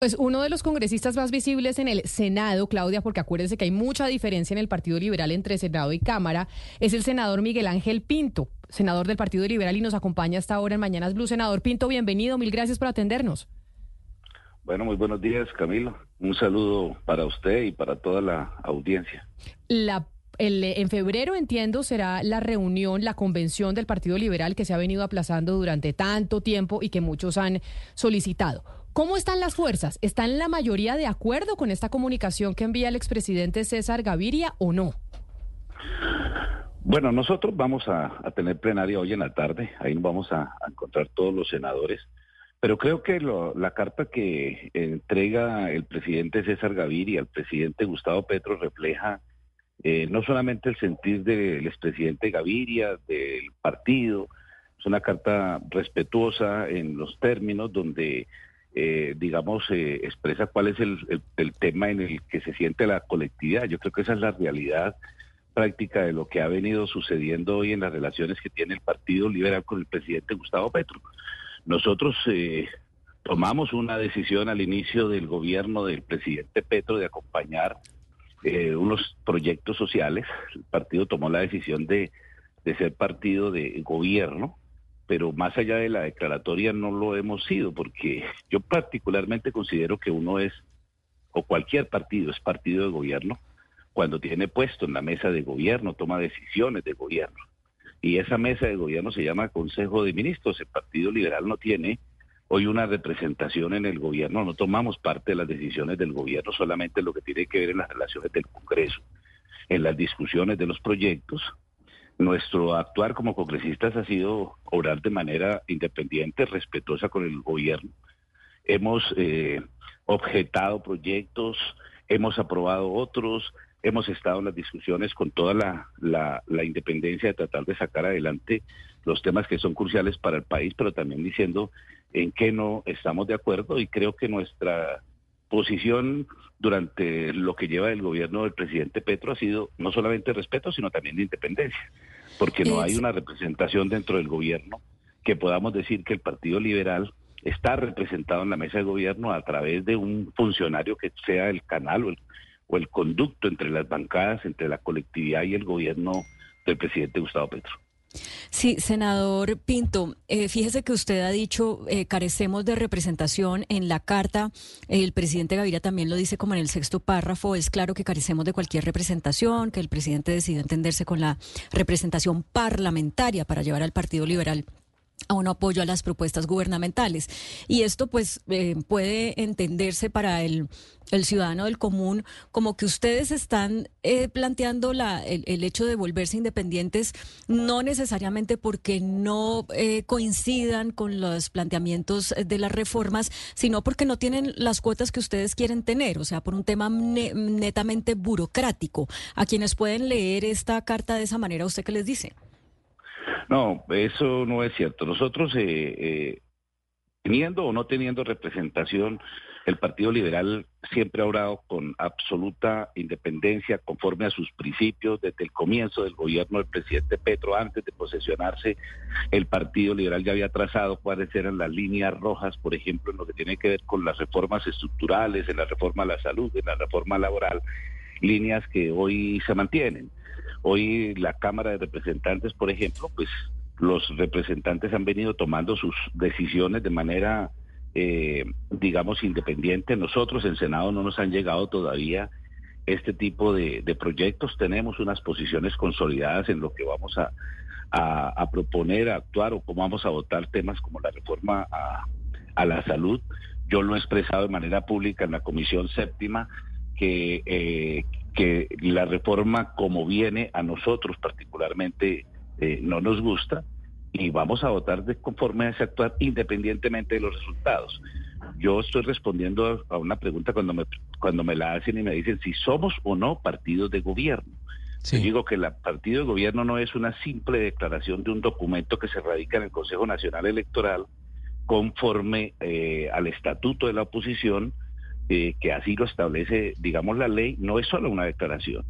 Pues uno de los congresistas más visibles en el Senado, Claudia, porque acuérdense que hay mucha diferencia en el Partido Liberal entre Senado y Cámara, es el senador Miguel Ángel Pinto, senador del Partido Liberal y nos acompaña hasta ahora en Mañanas Blue. Senador Pinto, bienvenido, mil gracias por atendernos. Bueno, muy buenos días, Camilo. Un saludo para usted y para toda la audiencia. La en febrero, entiendo, será la reunión, la convención del Partido Liberal que se ha venido aplazando durante tanto tiempo y que muchos han solicitado. ¿Cómo están las fuerzas? ¿Están la mayoría de acuerdo con esta comunicación que envía el expresidente César Gaviria o no? Bueno, nosotros vamos a, tener plenaria hoy en la tarde, ahí vamos a, encontrar todos los senadores, pero creo que la carta que entrega el presidente César Gaviria al presidente Gustavo Petro refleja eh, no solamente el sentir del expresidente Gaviria, del partido, es una carta respetuosa en los términos donde eh, digamos, eh, expresa cuál es el, tema en el que se siente la colectividad. Yo creo que esa es la realidad práctica de lo que ha venido sucediendo hoy en las relaciones que tiene el Partido Liberal con el presidente Gustavo Petro. Nosotros eh, tomamos una decisión al inicio del gobierno del presidente Petro de acompañar unos proyectos sociales. El partido tomó la decisión de, de ser partido de gobierno pero más allá de la declaratoria no lo hemos sido, porque yo particularmente considero que uno es, o cualquier partido es partido de gobierno, cuando tiene puesto en la mesa de gobierno, toma decisiones de gobierno. Y esa mesa de gobierno se llama Consejo de Ministros. El Partido Liberal no tiene hoy una representación en el gobierno, no tomamos parte de las decisiones del gobierno, solamente lo que tiene que ver en las relaciones del Congreso, en las discusiones de los proyectos, nuestro actuar como congresistas ha sido obrar de manera independiente, respetuosa con el gobierno. Hemos eh, objetado proyectos, hemos aprobado otros, hemos estado en las discusiones con toda la, la, independencia de tratar de sacar adelante los temas que son cruciales para el país, pero también diciendo en qué no estamos de acuerdo y creo que nuestra posición durante lo que lleva el gobierno del presidente Petro ha sido no solamente respeto, sino también de independencia, porque no hay una representación dentro del gobierno que podamos decir que el Partido Liberal está representado en la mesa de gobierno a través de un funcionario que sea el canal o el, o el conducto entre las bancadas, entre la colectividad y el gobierno del presidente Gustavo Petro. Sí, senador Pinto, eh, fíjese que usted ha dicho eh, carecemos de representación en la carta. El presidente Gaviria también lo dice como en el sexto párrafo. Es claro que carecemos de cualquier representación, que el presidente decidió entenderse con la representación parlamentaria para llevar al Partido Liberal a un apoyo a las propuestas gubernamentales. Y esto pues eh, puede entenderse para el, ciudadano del común como que ustedes están eh, planteando la, el, hecho de volverse independientes no necesariamente porque no eh, coincidan con los planteamientos de las reformas, sino porque no tienen las cuotas que ustedes quieren tener, o sea, por un tema netamente burocrático. A quienes pueden leer esta carta de esa manera, ¿usted qué les dice? No, eso no es cierto. Nosotros, eh, eh, teniendo o no teniendo representación, el Partido Liberal siempre ha orado con absoluta independencia, conforme a sus principios, desde el comienzo del gobierno del presidente Petro, antes de posesionarse, el Partido Liberal ya había trazado cuáles eran las líneas rojas, por ejemplo, en lo que tiene que ver con las reformas estructurales, en la reforma a la salud, en la reforma laboral, líneas que hoy se mantienen. Hoy la Cámara de Representantes, por ejemplo, pues los representantes han venido tomando sus decisiones de manera, eh, digamos, independiente. Nosotros en Senado no nos han llegado todavía este tipo de, proyectos. Tenemos unas posiciones consolidadas en lo que vamos a, proponer, a actuar o cómo vamos a votar temas como la reforma a, la salud. Yo lo he expresado de manera pública en la Comisión Séptima que, eh, que la reforma como viene a nosotros particularmente eh, no nos gusta y vamos a votar de conforme a ese actuar independientemente de los resultados. Yo estoy respondiendo a una pregunta cuando me, cuando me la hacen y me dicen si somos o no partidos de gobierno. Yo digo que el partido de gobierno no es una simple declaración de un documento que se radica en el Consejo Nacional Electoral conforme eh, al estatuto de la oposición eh, que así lo establece, digamos, la ley, no es solo una declaración.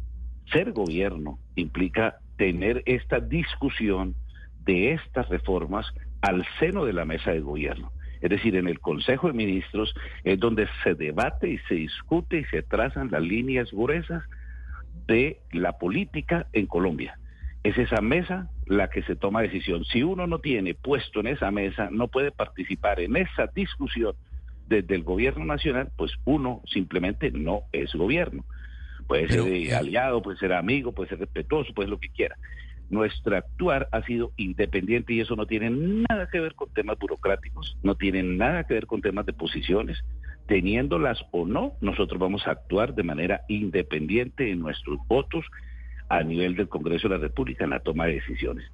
Ser gobierno implica tener esta discusión de estas reformas al seno de la mesa de gobierno. Es decir, en el Consejo de Ministros es donde se debate y se discute y se trazan las líneas gruesas de la política en Colombia. Es esa mesa la que se toma decisión. Si uno no tiene puesto en esa mesa, no puede participar en esa discusión desde el gobierno nacional, pues uno simplemente no es gobierno. Puede ser aliado, puede ser amigo, puede ser respetuoso, puede ser lo que quiera. Nuestro actuar ha sido independiente y eso no tiene nada que ver con temas burocráticos, no tiene nada que ver con temas de posiciones. Teniéndolas o no, nosotros vamos a actuar de manera independiente en nuestros votos a nivel del Congreso de la República en la toma de decisiones.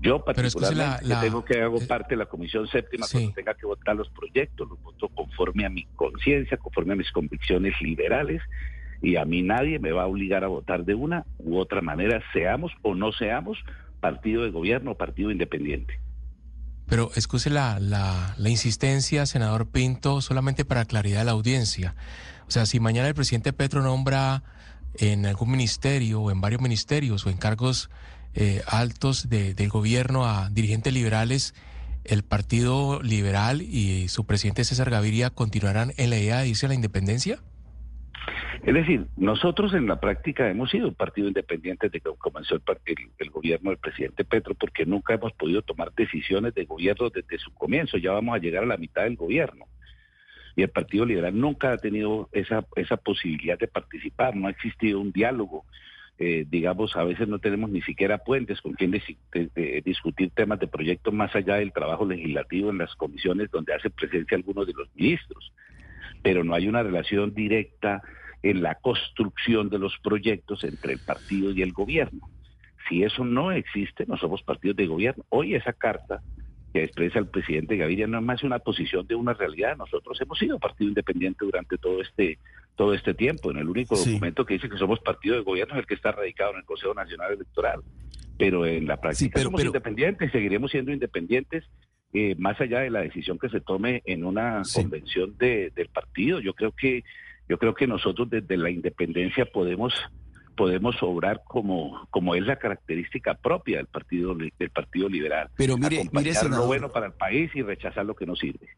Yo particularmente tengo que hago eh, parte de la Comisión Séptima cuando tenga que votar los proyectos, los voto conforme a mi conciencia, conforme a mis convicciones liberales y a mí nadie me va a obligar a votar de una u otra manera, seamos o no seamos partido de gobierno o partido independiente. Pero excuse la, la, la, insistencia, senador Pinto, solamente para claridad de la audiencia. O sea, si mañana el presidente Petro nombra en algún ministerio o en varios ministerios o en cargos eh, altos de, del gobierno a dirigentes liberales, el Partido Liberal y su presidente César Gaviria continuarán en la idea de irse a la independencia? Es decir, nosotros en la práctica hemos sido un partido independiente desde que comenzó el, el, gobierno del presidente Petro, porque nunca hemos podido tomar decisiones de gobierno desde su comienzo. Ya vamos a llegar a la mitad del gobierno. Y el Partido Liberal nunca ha tenido esa, esa posibilidad de participar, no ha existido un diálogo. Eh, digamos, a veces no tenemos ni siquiera puentes con quien discutir temas de proyectos más allá del trabajo legislativo en las comisiones donde hace presencia algunos de los ministros. Pero no hay una relación directa en la construcción de los proyectos entre el partido y el gobierno. Si eso no existe, no somos partidos de gobierno. Hoy esa carta que expresa el presidente Gaviria no es más una posición de una realidad. Nosotros hemos sido partido independiente durante todo este todo este tiempo. En el único documento que dice que somos partido de gobierno es el que está radicado en el Consejo Nacional Electoral. Pero en la práctica somos independientes, seguiremos siendo independientes eh, más allá de la decisión que se tome en una convención de, del partido. Yo creo que yo creo que nosotros desde la independencia podemos podemos obrar como como es la característica propia del partido del partido liberal. Pero mire, mire lo bueno para el país y rechazar lo que no sirve.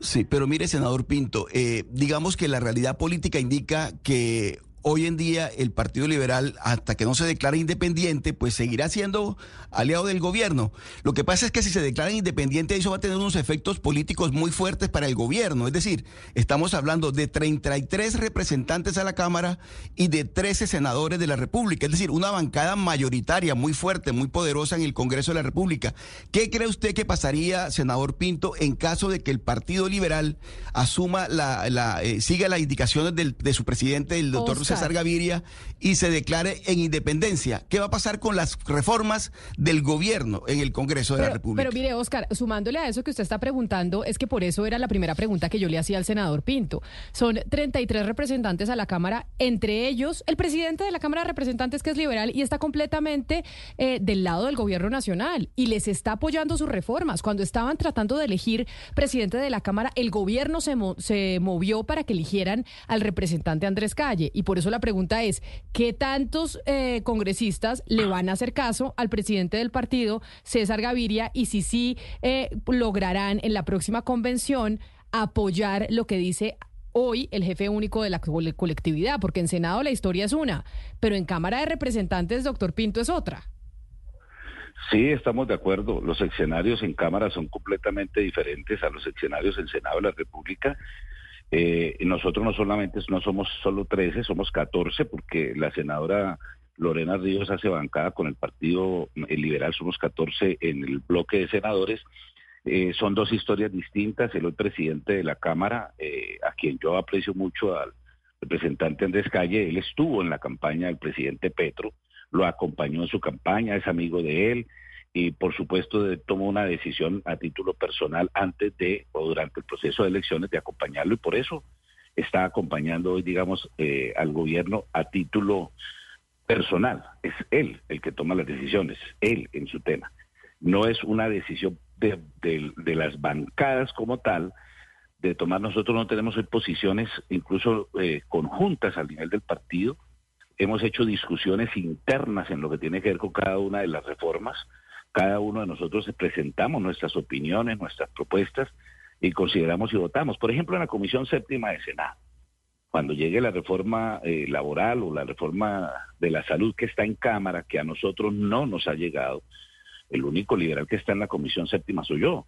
Sí, pero mire, senador Pinto, eh, digamos que la realidad política indica que hoy en día el Partido Liberal, hasta que no se declare independiente, pues seguirá siendo aliado del gobierno. Lo que pasa es que si se declara independiente, eso va a tener unos efectos políticos muy fuertes para el gobierno. Es decir, estamos hablando de 33 representantes a la Cámara y de 13 senadores de la República. Es decir, una bancada mayoritaria muy fuerte, muy poderosa en el Congreso de la República. ¿Qué cree usted que pasaría, senador Pinto, en caso de que el Partido Liberal asuma la, la eh, siga las indicaciones de su presidente, el doctor César Gaviria y se declare en independencia. ¿Qué va a pasar con las reformas del gobierno en el Congreso de la República? Pero mire, Oscar, sumándole a eso que usted está preguntando, es que por eso era la primera pregunta que yo le hacía al senador Pinto. Son 33 representantes a la Cámara, entre ellos el presidente de la Cámara de Representantes, que es liberal y está completamente eh, del lado del gobierno nacional y les está apoyando sus reformas. Cuando estaban tratando de elegir presidente de la Cámara, el gobierno se, se movió para que eligieran al representante Andrés Calle y por eso la pregunta es, ¿qué tantos eh, congresistas le van a hacer caso al presidente del partido, César Gaviria, y si sí eh, lograrán en la próxima convención apoyar lo que dice hoy el jefe único de la colectividad, porque en Senado la historia es una, pero en Cámara de Representantes, doctor Pinto, es otra. Sí, estamos de acuerdo. Los escenarios en Cámara son completamente diferentes a los escenarios en Senado de la República. Eh, nosotros no solamente no somos solo 13, somos 14 porque la senadora Lorena Ríos hace bancada con el Partido Liberal, somos 14 en el bloque de senadores. Eh, son dos historias distintas. El hoy presidente de la Cámara, eh, a quien yo aprecio mucho al representante Andrés Calle, él estuvo en la campaña del presidente Petro, lo acompañó en su campaña, es amigo de él, y por supuesto tomó una decisión a título personal antes de o durante el proceso de elecciones de acompañarlo y por eso está acompañando hoy, digamos, eh, al gobierno a título personal. Es él el que toma las decisiones, él en su tema. No es una decisión de, de las bancadas como tal, de tomar, nosotros no tenemos posiciones incluso eh, conjuntas al nivel del partido. Hemos hecho discusiones internas en lo que tiene que ver con cada una de las reformas cada uno de nosotros presentamos nuestras opiniones, nuestras propuestas y consideramos y votamos. Por ejemplo, en la Comisión Séptima de Senado, cuando llegue la reforma eh, laboral o la reforma de la salud que está en Cámara, que a nosotros no nos ha llegado, el único liberal que está en la Comisión Séptima soy yo.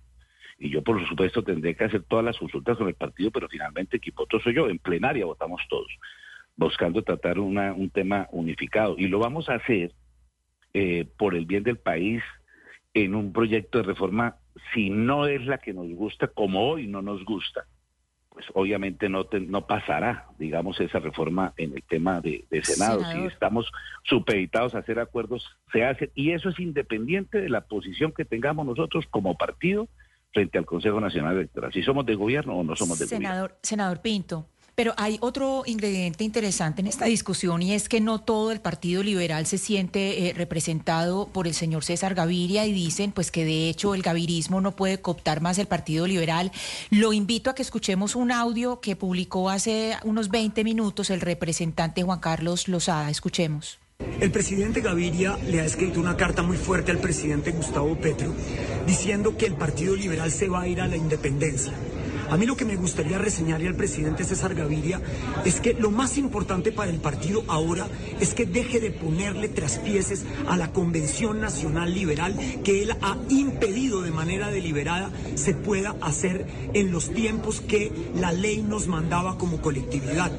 Y yo, por supuesto, tendré que hacer todas las consultas con el partido, pero finalmente otro soy yo. En plenaria votamos todos, buscando tratar una, un tema unificado. Y lo vamos a hacer eh, por el bien del país en un proyecto de reforma, si no es la que nos gusta, como hoy no nos gusta, pues obviamente no, no pasará, digamos, esa reforma en el tema de, Senado. Si estamos supeditados a hacer acuerdos, se hace. Y eso es independiente de la posición que tengamos nosotros como partido frente al Consejo Nacional Electoral. Si somos de gobierno o no somos de gobierno. Senador Pinto. Pero hay otro ingrediente interesante en esta discusión y es que no todo el Partido Liberal se siente eh, representado por el señor César Gaviria y dicen pues que de hecho el gavirismo no puede cooptar más el Partido Liberal. Lo invito a que escuchemos un audio que publicó hace unos 20 minutos el representante Juan Carlos Lozada. Escuchemos. El presidente Gaviria le ha escrito una carta muy fuerte al presidente Gustavo Petro diciendo que el Partido Liberal se va a ir a la independencia a mí lo que me gustaría reseñarle al presidente César Gaviria es que lo más importante para el partido ahora es que deje de ponerle traspieces a la Convención Nacional Liberal que él ha impedido de manera deliberada se pueda hacer en los tiempos que la ley nos mandaba como colectividad.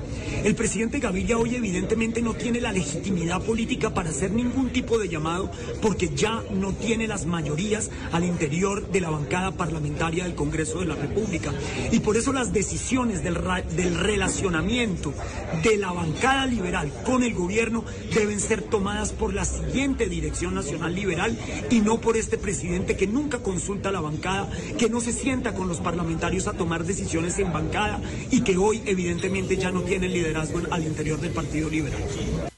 El presidente Gaviria hoy evidentemente no tiene la legitimidad política para hacer ningún tipo de llamado porque ya no tiene las mayorías al interior de la bancada parlamentaria del Congreso de la República. Y por eso las decisiones del, del relacionamiento de la bancada liberal con el gobierno deben ser tomadas por la siguiente Dirección Nacional Liberal y no por este presidente que nunca consulta a la bancada, que no se sienta con los parlamentarios a tomar decisiones en bancada y que hoy evidentemente ya no tiene liderazgo al interior del Partido Liberal.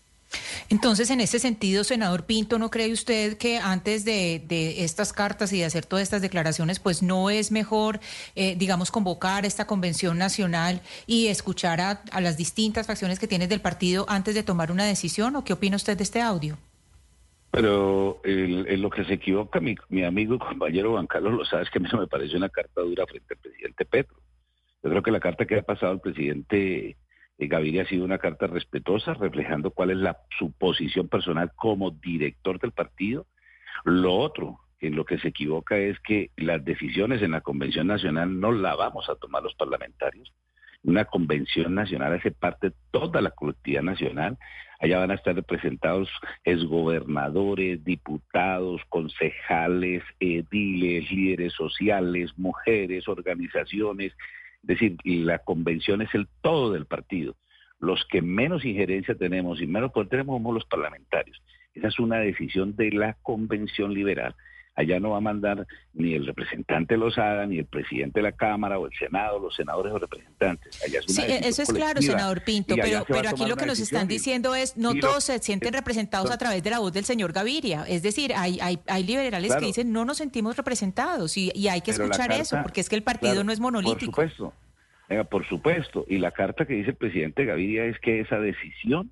Entonces, en ese sentido, senador Pinto, ¿no cree usted que antes de, estas cartas y de hacer todas estas declaraciones, pues no es mejor, eh, digamos, convocar esta convención nacional y escuchar a, las distintas facciones que tiene del partido antes de tomar una decisión? ¿O qué opina usted de este audio? Pero en lo que se equivoca mi, mi, amigo y compañero Juan Carlos lo sabes que a mí no me parece una carta dura frente al presidente Petro. Yo creo que la carta que ha pasado el presidente Gaviria ha sido una carta respetuosa, reflejando cuál es la, su posición personal como director del partido. Lo otro, en lo que se equivoca es que las decisiones en la Convención Nacional no la vamos a tomar los parlamentarios. Una convención nacional hace parte de toda la colectividad nacional. Allá van a estar representados exgobernadores, diputados, concejales, ediles, líderes sociales, mujeres, organizaciones, es decir, la convención es el todo del partido. Los que menos injerencia tenemos y menos poder tenemos somos los parlamentarios. Esa es una decisión de la convención liberal. Allá no va a mandar ni el representante Lozada, ni el presidente de la Cámara o el Senado, los senadores o representantes. Allá es sí, eso es claro, senador Pinto, pero, pero aquí lo que nos están diciendo es, no todos se sienten representados a través de la voz del señor Gaviria. Es decir, hay, hay, hay liberales que dicen, no nos sentimos representados y, y hay que escuchar eso, porque es que el partido no es monolítico. Por supuesto, por supuesto. Y la carta que dice el presidente Gaviria es que esa decisión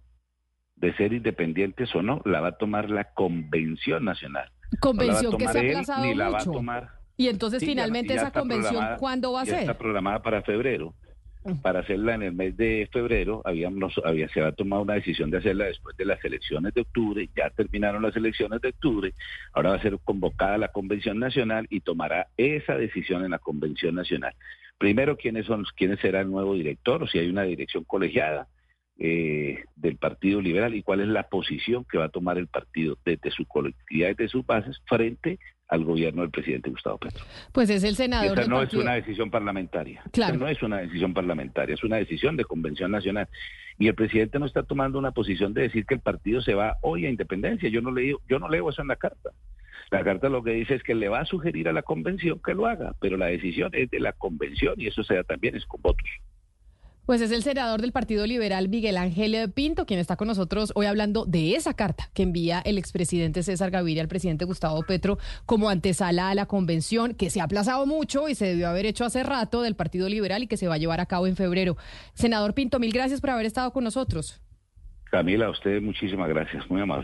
de ser independientes o no la va a tomar la Convención Nacional. Convención que se ha aplazado mucho. y entonces finalmente esa convención, ¿cuándo va a ser? Está programada para febrero. Mm. Para hacerla en el mes de febrero, habíamos, había, se había tomado una decisión de hacerla después de las elecciones de octubre, ya terminaron las elecciones de octubre, ahora va a ser convocada la Convención Nacional y tomará esa decisión en la Convención Nacional. Primero, quiénes son, quiénes será el nuevo director, o si hay una dirección colegiada, eh, del Partido Liberal y cuál es la posición que va a tomar el partido desde su colectividad, desde sus bases, frente al gobierno del presidente Gustavo Petro. Pues es el senador. Esa no es una decisión parlamentaria. Claro. no es una decisión parlamentaria, es una decisión de convención nacional. Y el presidente no está tomando una posición de decir que el partido se va hoy a independencia. Yo no leo, yo no leo eso en la carta. La carta lo que dice es que le va a sugerir a la convención que lo haga, pero la decisión es de la convención y eso se da también es con votos. Pues es el senador del Partido Liberal, Miguel Ángel Pinto, quien está con nosotros hoy hablando de esa carta que envía el expresidente César Gaviria al presidente Gustavo Petro como antesala a la convención, que se ha aplazado mucho y se debió haber hecho hace rato del Partido Liberal y que se va a llevar a cabo en febrero. Senador Pinto, mil gracias por haber estado con nosotros. Camila, a usted muchísimas gracias, muy amable.